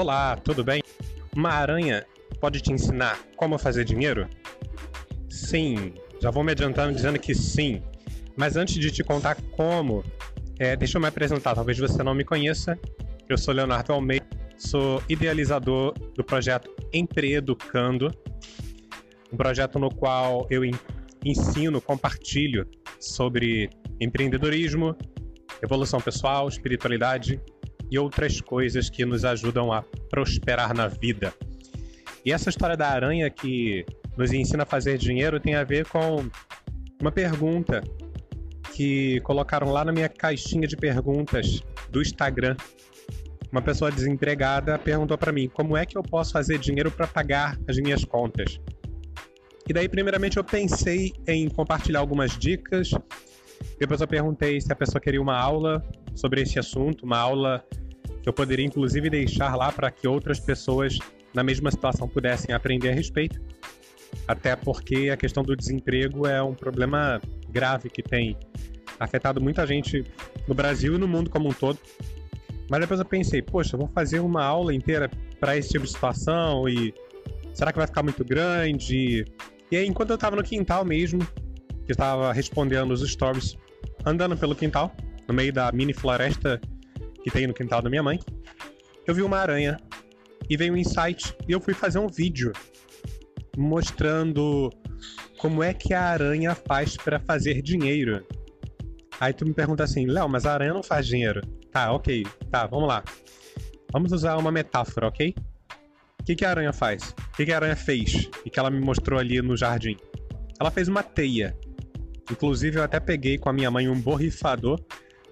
Olá, tudo bem? Uma aranha pode te ensinar como fazer dinheiro? Sim, já vou me adiantando dizendo que sim. Mas antes de te contar como, é, deixa eu me apresentar. Talvez você não me conheça. Eu sou Leonardo Almeida, sou idealizador do projeto Empreeducando, um projeto no qual eu ensino, compartilho sobre empreendedorismo, evolução pessoal, espiritualidade e outras coisas que nos ajudam a prosperar na vida. E essa história da aranha que nos ensina a fazer dinheiro tem a ver com uma pergunta que colocaram lá na minha caixinha de perguntas do Instagram. Uma pessoa desempregada perguntou para mim: como é que eu posso fazer dinheiro para pagar as minhas contas? E daí, primeiramente, eu pensei em compartilhar algumas dicas. Depois, eu perguntei se a pessoa queria uma aula sobre esse assunto, uma aula que eu poderia inclusive deixar lá para que outras pessoas na mesma situação pudessem aprender a respeito. Até porque a questão do desemprego é um problema grave que tem afetado muita gente no Brasil e no mundo como um todo. Mas depois eu pensei, poxa, vou fazer uma aula inteira para esse tipo de situação e será que vai ficar muito grande? E aí, enquanto eu estava no quintal mesmo, que estava respondendo os stories, andando pelo quintal, no meio da mini floresta que tem no quintal da minha mãe, eu vi uma aranha e veio um insight e eu fui fazer um vídeo mostrando como é que a aranha faz para fazer dinheiro. Aí tu me pergunta assim, Léo, mas a aranha não faz dinheiro. Tá, ok, tá, vamos lá. Vamos usar uma metáfora, ok? O que, que a aranha faz? O que, que a aranha fez e que ela me mostrou ali no jardim? Ela fez uma teia. Inclusive, eu até peguei com a minha mãe um borrifador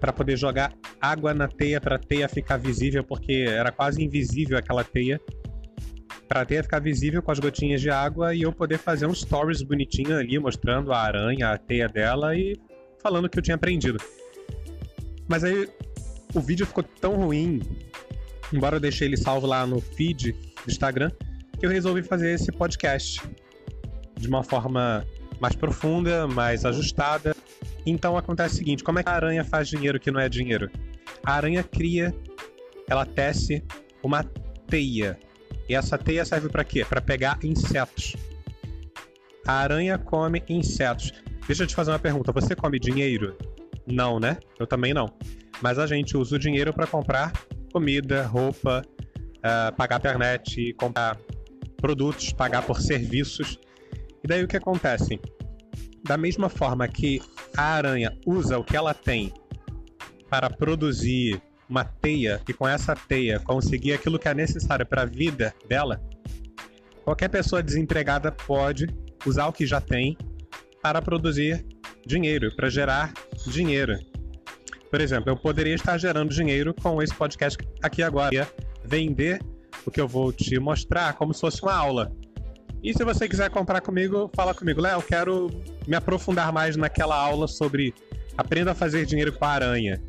para poder jogar água na teia para a teia ficar visível, porque era quase invisível aquela teia. Para a teia ficar visível com as gotinhas de água e eu poder fazer um stories bonitinho ali mostrando a aranha, a teia dela e falando que eu tinha aprendido. Mas aí o vídeo ficou tão ruim, embora eu deixei ele salvo lá no feed do Instagram, que eu resolvi fazer esse podcast de uma forma mais profunda, mais ajustada então acontece o seguinte: como é que a aranha faz dinheiro que não é dinheiro? A aranha cria, ela tece uma teia. E essa teia serve para quê? Para pegar insetos. A aranha come insetos. Deixa eu te fazer uma pergunta: você come dinheiro? Não, né? Eu também não. Mas a gente usa o dinheiro para comprar comida, roupa, uh, pagar internet, comprar produtos, pagar por serviços. E daí o que acontece? Da mesma forma que a aranha usa o que ela tem para produzir uma teia e com essa teia conseguir aquilo que é necessário para a vida dela, qualquer pessoa desempregada pode usar o que já tem para produzir dinheiro, para gerar dinheiro. Por exemplo, eu poderia estar gerando dinheiro com esse podcast aqui agora, vender o que eu vou te mostrar como se fosse uma aula. E se você quiser comprar comigo, fala comigo. Léo, quero me aprofundar mais naquela aula sobre aprenda a fazer dinheiro com a aranha.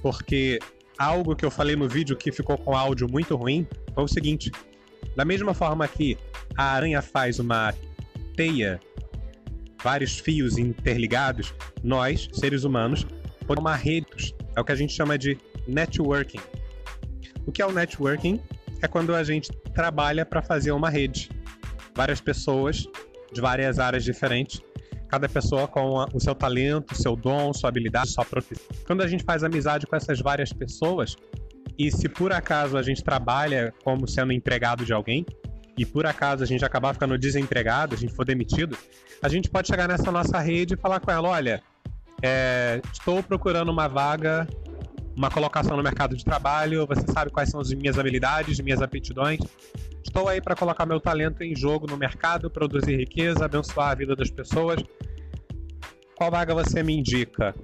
Porque algo que eu falei no vídeo que ficou com áudio muito ruim foi o seguinte: da mesma forma que a aranha faz uma teia, vários fios interligados, nós, seres humanos, podemos uma rede. É o que a gente chama de networking. O que é o networking? É quando a gente trabalha para fazer uma rede várias pessoas de várias áreas diferentes, cada pessoa com a, o seu talento, seu dom, sua habilidade, sua profissão. Quando a gente faz amizade com essas várias pessoas, e se por acaso a gente trabalha como sendo empregado de alguém, e por acaso a gente acabar ficando desempregado, a gente for demitido, a gente pode chegar nessa nossa rede e falar com ela: olha, é, estou procurando uma vaga, uma colocação no mercado de trabalho, você sabe quais são as minhas habilidades, minhas aptidões, Estou aí para colocar meu talento em jogo no mercado, produzir riqueza, abençoar a vida das pessoas. Qual vaga você me indica?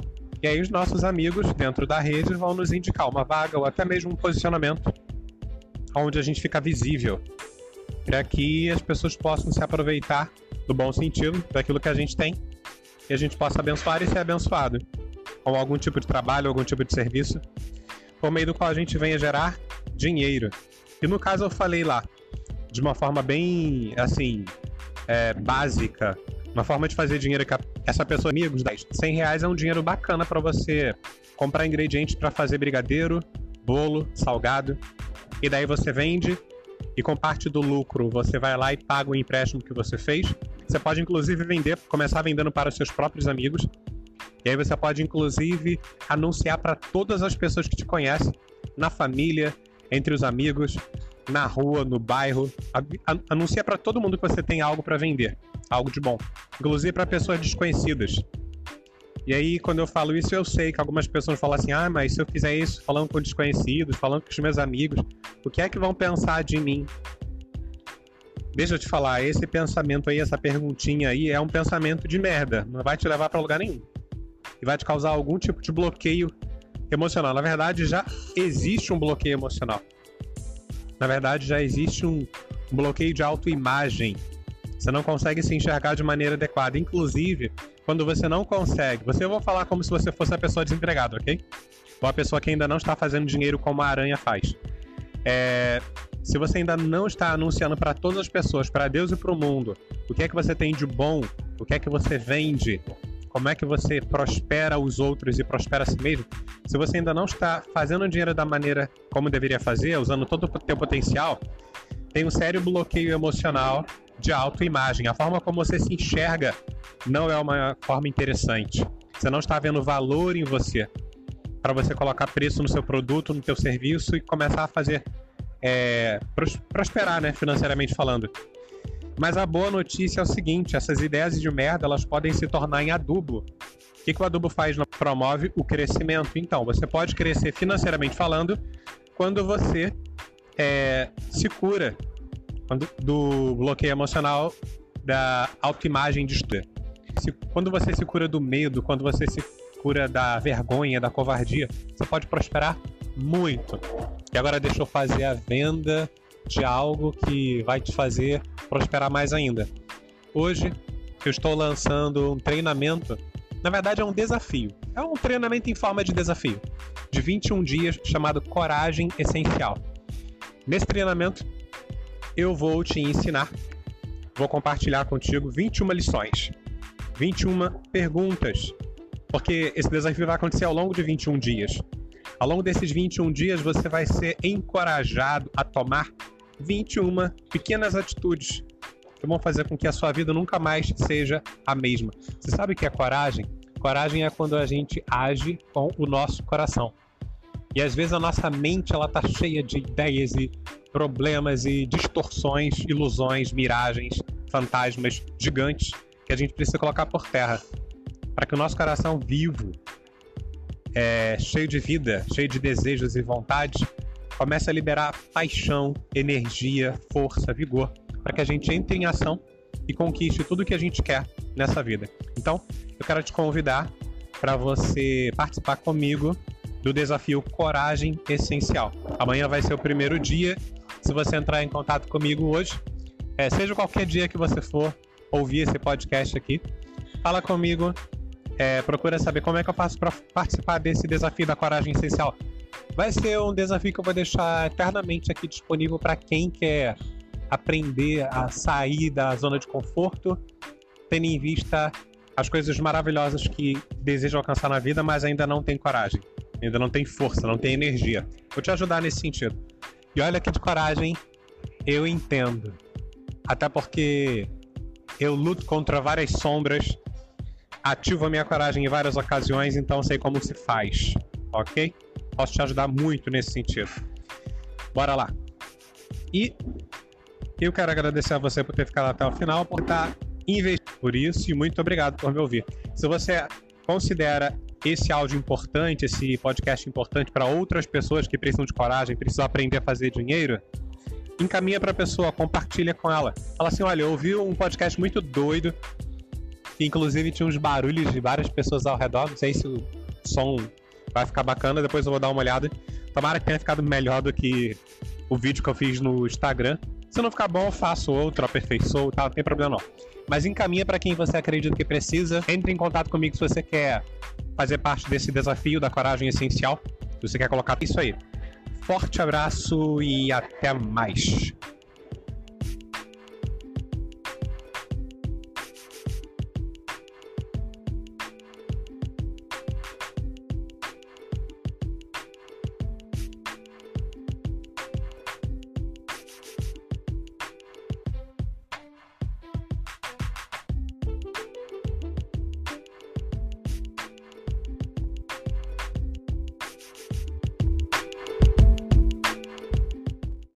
E aí os nossos amigos dentro da rede vão nos indicar uma vaga ou até mesmo um posicionamento onde a gente fica visível para que as pessoas possam se aproveitar do bom sentido daquilo que a gente tem e a gente possa abençoar e ser abençoado com algum tipo de trabalho, algum tipo de serviço, por meio do qual a gente venha gerar dinheiro. E no caso eu falei lá, de uma forma bem, assim, é, básica, uma forma de fazer dinheiro que essa pessoa, amigos, 100 reais é um dinheiro bacana para você comprar ingredientes para fazer brigadeiro, bolo, salgado. e daí você vende e com parte do lucro você vai lá e paga o empréstimo que você fez. Você pode inclusive vender, começar vendendo para os seus próprios amigos. E aí você pode inclusive anunciar para todas as pessoas que te conhecem, na família, entre os amigos, na rua, no bairro. Anuncia para todo mundo que você tem algo para vender, algo de bom, inclusive para pessoas desconhecidas. E aí, quando eu falo isso, eu sei que algumas pessoas falam assim: ah, mas se eu fizer isso falando com desconhecidos, falando com os meus amigos, o que é que vão pensar de mim? Deixa eu te falar, esse pensamento aí, essa perguntinha aí, é um pensamento de merda. Não vai te levar para lugar nenhum. E vai te causar algum tipo de bloqueio emocional. Na verdade, já existe um bloqueio emocional. Na verdade, já existe um bloqueio de autoimagem. Você não consegue se enxergar de maneira adequada. Inclusive, quando você não consegue, você eu vou falar como se você fosse a pessoa desempregada, ok? Ou a pessoa que ainda não está fazendo dinheiro como a aranha faz. É, se você ainda não está anunciando para todas as pessoas, para Deus e para o mundo, o que é que você tem de bom, o que é que você vende, como é que você prospera os outros e prospera a si mesmo, se você ainda não está fazendo dinheiro da maneira como deveria fazer, usando todo o teu potencial, tem um sério bloqueio emocional de autoimagem. A forma como você se enxerga não é uma forma interessante. Você não está vendo valor em você para você colocar preço no seu produto, no seu serviço e começar a fazer é, prosperar, né, financeiramente falando. Mas a boa notícia é o seguinte: essas ideias de merda elas podem se tornar em adubo. O que, que o adubo faz? Promove o crescimento. Então, você pode crescer financeiramente falando quando você é, se cura do bloqueio emocional da autoimagem de estudo. Quando você se cura do medo, quando você se cura da vergonha, da covardia, você pode prosperar muito. E agora deixa eu fazer a venda de algo que vai te fazer prosperar mais ainda. Hoje eu estou lançando um treinamento, na verdade é um desafio. É um treinamento em forma de desafio, de 21 dias, chamado Coragem Essencial. Nesse treinamento eu vou te ensinar, vou compartilhar contigo 21 lições, 21 perguntas, porque esse desafio vai acontecer ao longo de 21 dias. Ao longo desses 21 dias, você vai ser encorajado a tomar 21 pequenas atitudes que vão fazer com que a sua vida nunca mais seja a mesma. Você sabe o que é coragem? Coragem é quando a gente age com o nosso coração. E às vezes a nossa mente ela tá cheia de ideias e problemas e distorções, ilusões, miragens, fantasmas gigantes que a gente precisa colocar por terra para que o nosso coração vivo, é, cheio de vida, cheio de desejos e vontades, comece a liberar paixão, energia, força, vigor, para que a gente entre em ação e conquiste tudo o que a gente quer nessa vida. Então, eu quero te convidar para você participar comigo do desafio Coragem Essencial. Amanhã vai ser o primeiro dia. Se você entrar em contato comigo hoje, é, seja qualquer dia que você for ouvir esse podcast aqui, fala comigo, é, procura saber como é que eu faço para participar desse desafio da Coragem Essencial. Vai ser um desafio que eu vou deixar eternamente aqui disponível para quem quer aprender a sair da zona de conforto, tendo em vista as coisas maravilhosas que deseja alcançar na vida, mas ainda não tem coragem, ainda não tem força, não tem energia. Vou te ajudar nesse sentido. E olha que de coragem eu entendo. Até porque eu luto contra várias sombras, ativo a minha coragem em várias ocasiões, então sei como se faz, ok? Posso te ajudar muito nesse sentido. Bora lá. E eu quero agradecer a você por ter ficado até o final, por estar investindo por isso e muito obrigado por me ouvir. Se você considera esse áudio importante, esse podcast importante para outras pessoas que precisam de coragem, precisam aprender a fazer dinheiro, encaminha para a pessoa, compartilha com ela. Fala assim: olha, eu ouvi um podcast muito doido, que inclusive tinha uns barulhos de várias pessoas ao redor. Não sei se o som Vai ficar bacana, depois eu vou dar uma olhada. Tomara que tenha ficado melhor do que o vídeo que eu fiz no Instagram. Se não ficar bom, eu faço outro, aperfeiçoo, tá? Não tem problema não. Mas encaminha para quem você acredita que precisa. Entre em contato comigo se você quer fazer parte desse desafio da coragem essencial. Se você quer colocar isso aí. Forte abraço e até mais.